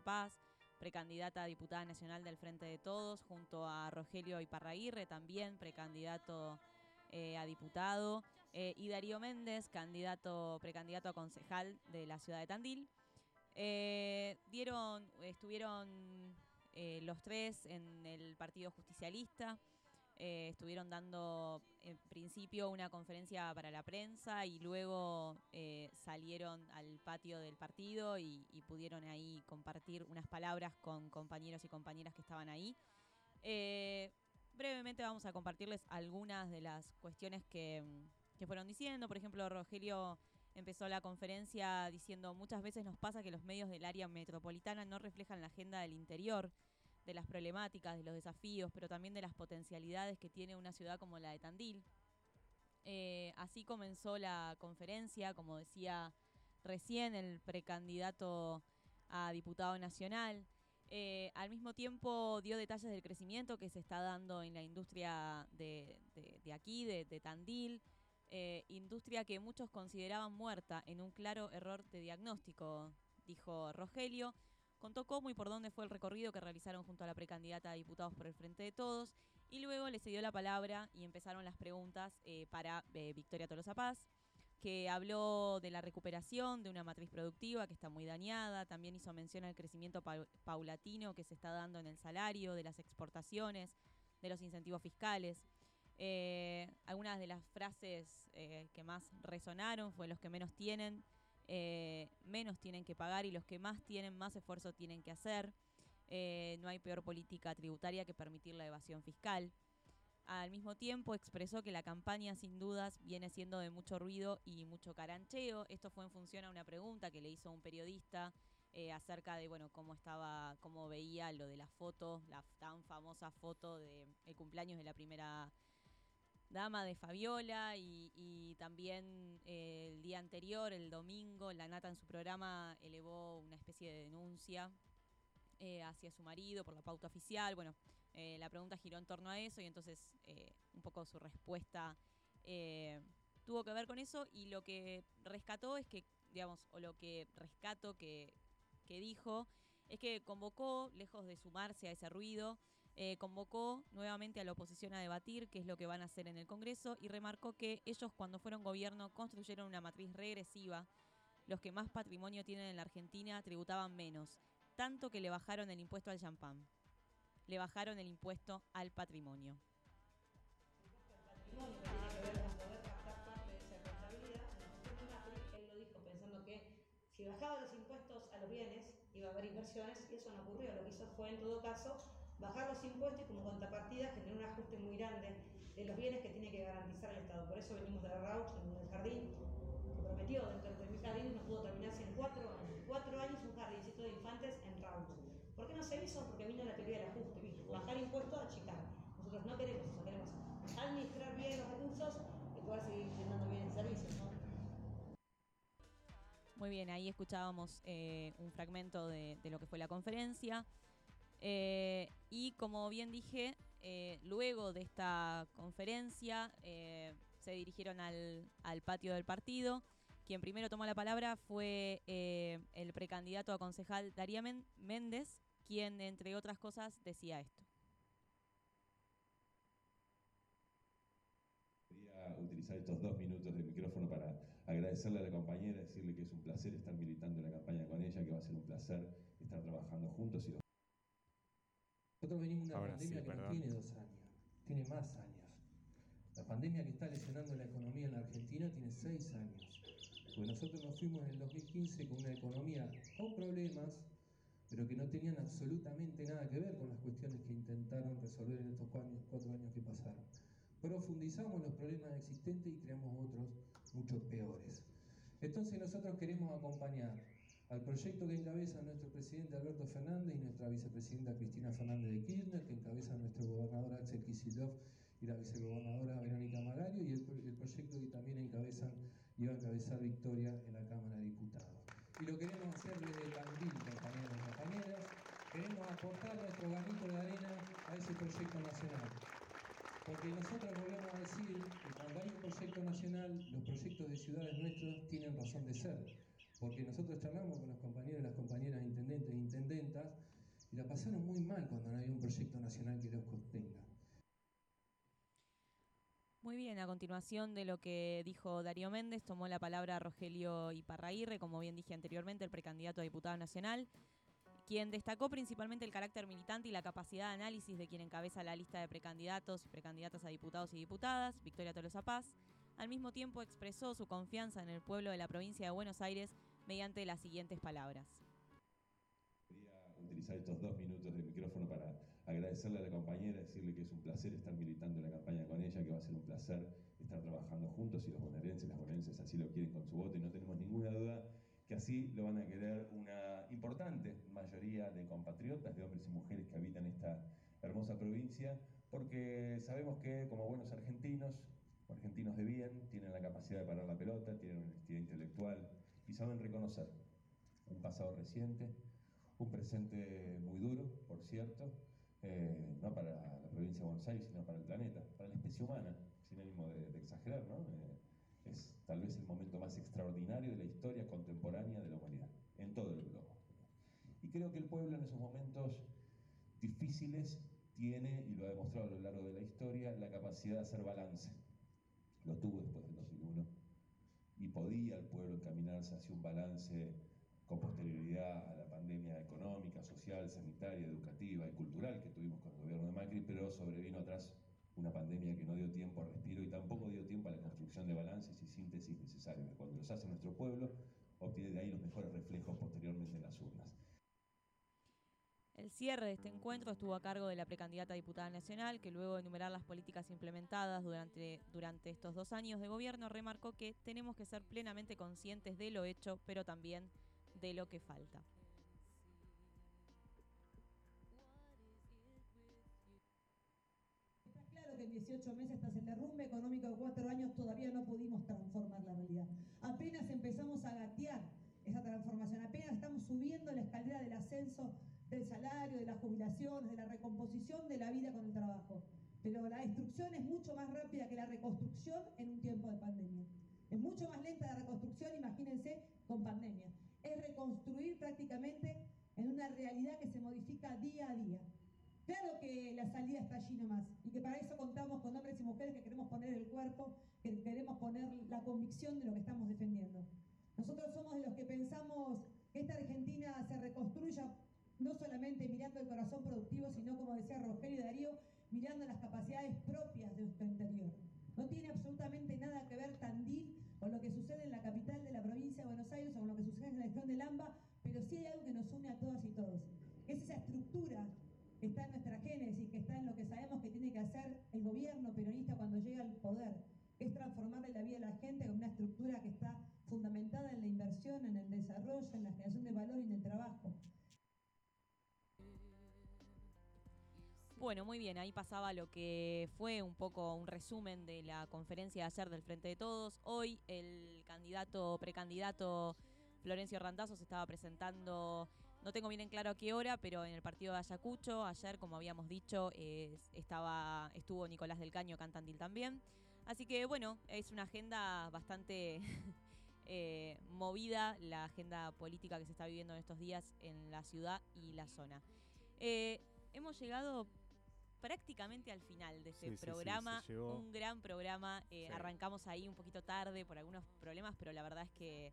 Paz, precandidata a diputada nacional del Frente de Todos, junto a Rogelio Iparraguirre, también precandidato eh, a diputado, eh, y Darío Méndez, candidato, precandidato a concejal de la ciudad de Tandil. Eh, dieron, estuvieron los tres en el Partido Justicialista. Estuvieron dando en principio una conferencia para la prensa y luego salieron al patio del partido y, y, pudieron ahí compartir unas palabras con compañeros y compañeras que estaban ahí. Brevemente vamos a compartirles algunas de las cuestiones que, fueron diciendo. Por ejemplo, Rogelio empezó la conferencia diciendo muchas veces nos pasa que los medios del área metropolitana no reflejan la agenda del interior, de las problemáticas, de los desafíos, pero también de las potencialidades que tiene una ciudad como la de Tandil. Eh, así comenzó la conferencia, como decía recién el precandidato a diputado nacional. Eh, al mismo tiempo dio detalles del crecimiento que se está dando en la industria de, aquí, de, Tandil, eh, industria que muchos consideraban muerta en un claro error de diagnóstico, dijo Rogelio. Contó cómo y por dónde fue el recorrido que realizaron junto a la precandidata a diputados por el Frente de Todos y luego le cedió la palabra y empezaron las preguntas eh, para Victoria Tolosa Paz que habló de la recuperación de una matriz productiva que está muy dañada, también hizo mención al crecimiento paulatino que se está dando en el salario, de las exportaciones, de los incentivos fiscales. Eh, algunas de las frases eh, que más resonaron fue los que menos tienen, eh, menos tienen que pagar y los que más tienen, más esfuerzo tienen que hacer. no hay peor política tributaria que permitir la evasión fiscal. Al mismo tiempo expresó que la campaña sin dudas viene siendo de mucho ruido y mucho carancheo. Esto fue en función a una pregunta que le hizo un periodista eh, acerca de bueno cómo estaba, cómo veía lo de la foto, la tan famosa foto de el cumpleaños de la primera dama de Fabiola y, también eh, el día anterior, el domingo, la Nata en su programa elevó una especie de denuncia eh, hacia su marido por la pauta oficial. Bueno, eh, la pregunta giró en torno a eso y entonces eh, un poco su respuesta tuvo que ver con eso y lo que rescató es que, digamos, o lo que rescato que, que dijo es que convocó, lejos de sumarse a ese ruido, convocó nuevamente a la oposición a debatir qué es lo que van a hacer en el Congreso y remarcó que ellos cuando fueron gobierno construyeron una matriz regresiva. Los que más patrimonio tienen en la Argentina tributaban menos tanto que le bajaron el impuesto al champán. Le bajaron el impuesto al patrimonio. Él lo dijo pensando que si bajaba los impuestos a los bienes iba a haber inversiones y eso no ocurrió. Lo que hizo fue en todo caso bajar los impuestos y como contrapartida generar un ajuste muy grande de los bienes que tiene que garantizar el Estado. Por eso venimos de Rauch en el jardín prometió dentro de mi jardín no pudo terminarse en cuatro, cuatro años un jardincito de infantes en Raúl. ¿Por qué no se hizo? Porque vino la teoría del ajuste, bajar impuestos, achicar. Nosotros no queremos eso, queremos administrar bien los recursos y poder seguir brindando bien el servicio. Muy bien, ahí escuchábamos eh, un fragmento de, lo que fue la conferencia. Eh, y como bien dije, eh, luego de esta conferencia se dirigieron al, patio del partido. Quien primero tomó la palabra fue eh, el precandidato a concejal Daría Méndez, quien, entre otras cosas, decía esto. Quería utilizar estos dos minutos de micrófono para agradecerle a la compañera, decirle que es un placer estar militando en la campaña con ella, que va a ser un placer estar trabajando juntos. Y Nosotros venimos de una pandemia que no tiene dos años, tiene más años. La pandemia que está lesionando la economía en la Argentina tiene seis años. Porque nosotros nos fuimos en el 2015 con una economía con problemas, pero que no tenían absolutamente nada que ver con las cuestiones que intentaron resolver en estos cuatro años que pasaron. Profundizamos los problemas existentes y creamos otros mucho peores. Entonces nosotros queremos acompañar al proyecto que encabeza nuestro presidente Alberto Fernández y nuestra vicepresidenta Cristina Fernández de Kirchner, que encabeza nuestro gobernador Axel Kicillof y la vicegobernadora Verónica Magario y el, proyecto que también encabezan y va a encabezar Victoria en la Cámara de Diputados. Y lo queremos hacer desde Tandil, compañeros y compañeras, queremos aportar nuestro granito de arena a ese proyecto nacional. Porque nosotros volvemos a decir que cuando hay un proyecto nacional, los proyectos de ciudades nuestros tienen razón de ser. Porque nosotros charlamos con los compañeros y las compañeras intendentes e intendentes Y la pasaron muy mal cuando no había un proyecto nacional que los contenga. Muy bien, a continuación de lo que dijo Darío Méndez, tomó la palabra Rogelio Iparraguirre, como bien dije anteriormente, el precandidato a diputado nacional, quien destacó principalmente el carácter militante y la capacidad de análisis de quien encabeza la lista de precandidatos y precandidatas a diputados y diputadas, Victoria Tolosa Paz. Al mismo tiempo expresó su confianza en el pueblo de la provincia de Buenos Aires mediante las siguientes palabras. Quería utilizar estos dos minutos de micrófono para agradecerle a la compañera, decirle que es un placer estar militando la campaña con ella, que va a ser un placer estar trabajando juntos y los bonaerenses, las bonaerenses así lo quieren con su voto y no tenemos ninguna duda que así lo van a querer una importante mayoría de compatriotas, de hombres y mujeres que habitan esta hermosa provincia, porque sabemos que como buenos argentinos, argentinos de bien, tienen la capacidad de parar la pelota, tienen honestidad intelectual y saben reconocer un pasado reciente, un presente muy duro, por cierto, eh, no para la provincia de Buenos Aires, sino para el planeta, para la especie humana, sin ánimo de, exagerar, ¿no? Eh, es tal vez el momento más extraordinario de la historia contemporánea de la humanidad, en todo el globo. Y creo que el pueblo en esos momentos difíciles tiene, y lo ha demostrado a lo largo de la historia, la capacidad de hacer balance. Lo tuvo después del 2001 y podía el pueblo hacia un balance con posterioridad a la pandemia económica, social, sanitaria, educativa y cultural que tuvimos con el gobierno de Macri, pero sobrevino atrás una pandemia que no dio tiempo al respiro y tampoco dio tiempo a la construcción de balances y síntesis necesarios. Cuando los hace nuestro pueblo, obtiene de ahí los mejores reflejos posteriormente en las urnas. El cierre de este encuentro estuvo a cargo de la precandidata diputada nacional, que luego de enumerar las políticas implementadas durante, durante estos dos años de gobierno, remarcó que tenemos que ser plenamente conscientes de lo hecho, pero también de lo que falta. Está claro que en 18 meses tras el derrumbe económico de cuatro años todavía no pudimos transformar la realidad. Apenas empezamos a gatear esa transformación, apenas estamos subiendo la escalera del ascenso del salario, de las jubilaciones, de la recomposición de la vida con el trabajo. Pero la destrucción es mucho más rápida que la reconstrucción en un tiempo de pandemia. Es mucho más lenta la reconstrucción, imagínense, con pandemia. Es reconstruir prácticamente en una realidad que se modifica día a día. Claro que la salida está allí nomás y que para eso contamos con hombres y mujeres que queremos poner el cuerpo, que queremos poner la convicción de lo que estamos defendiendo. Nosotros somos de los que pensamos que esta Argentina se reconstruya no solamente mirando el corazón productivo, sino como decía Rogelio Darío, mirando las capacidades propias de nuestro interior. No tiene absolutamente nada que ver Tandil con lo que sucede en la capital de la provincia de Buenos Aires o con lo que sucede en la región del AMBA, pero sí hay algo que nos une a todas y todos. Es esa estructura que está en nuestra génesis, que está en lo que sabemos que tiene que hacer el gobierno peronista cuando llega al poder, es transformarle la vida de la gente con una estructura que está fundamentada en la inversión, en el desarrollo, en la generación de valor y en el trabajo. Bueno, muy bien, ahí pasaba lo que fue un poco un resumen de la conferencia de ayer del Frente de Todos. Hoy el candidato, precandidato Florencio Randazzo se estaba presentando, no tengo bien en claro a qué hora, pero en el partido de Ayacucho, ayer, como habíamos dicho, estaba, estuvo Nicolás del Caño Cantandil también. Así que bueno, es una agenda bastante eh, movida, la agenda política que se está viviendo en estos días en la ciudad y la zona. Eh, hemos llegado prácticamente al final de este programa. un gran programa. Eh, arrancamos ahí un poquito tarde por algunos problemas, pero la verdad es que